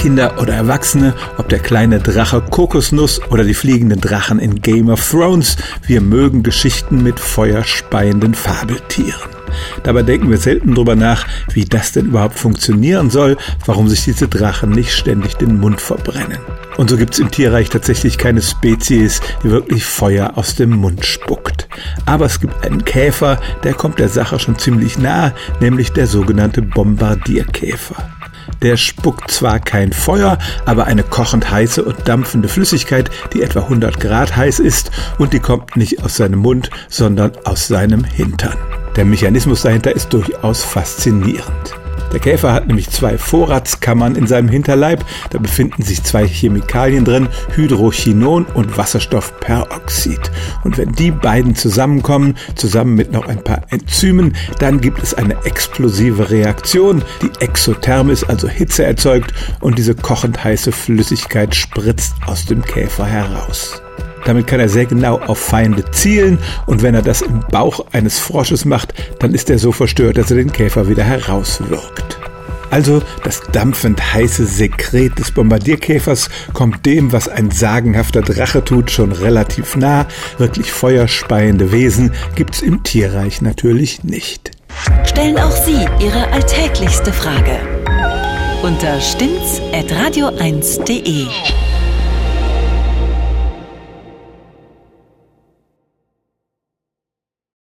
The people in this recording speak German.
Kinder oder Erwachsene, ob der kleine Drache Kokosnuss oder die fliegenden Drachen in Game of Thrones, wir mögen Geschichten mit feuerspeienden Fabeltieren. Dabei denken wir selten drüber nach, wie das denn überhaupt funktionieren soll, warum sich diese Drachen nicht ständig den Mund verbrennen. Und so gibt es im Tierreich tatsächlich keine Spezies, die wirklich Feuer aus dem Mund spuckt. Aber es gibt einen Käfer, der kommt der Sache schon ziemlich nah, nämlich der sogenannte Bombardierkäfer. Der spuckt zwar kein Feuer, aber eine kochend heiße und dampfende Flüssigkeit, die etwa 100 Grad heiß ist und die kommt nicht aus seinem Mund, sondern aus seinem Hintern. Der Mechanismus dahinter ist durchaus faszinierend. Der Käfer hat nämlich zwei Vorratskammern in seinem Hinterleib. Da befinden sich zwei Chemikalien drin, Hydrochinon und Wasserstoffperoxid. Und wenn die beiden zusammenkommen, zusammen mit noch ein paar Enzymen, dann gibt es eine explosive Reaktion, die exotherm ist, also Hitze erzeugt und diese kochend heiße Flüssigkeit spritzt aus dem Käfer heraus. Damit kann er sehr genau auf Feinde zielen und wenn er das im Bauch eines Frosches macht, dann ist er so verstört, dass er den Käfer wieder herauswirkt. Also das dampfend heiße Sekret des Bombardierkäfers kommt dem, was ein sagenhafter Drache tut, schon relativ nah. Wirklich feuerspeiende Wesen gibt's im Tierreich natürlich nicht. Stellen auch Sie Ihre alltäglichste Frage unter stimmtz.radio1.de.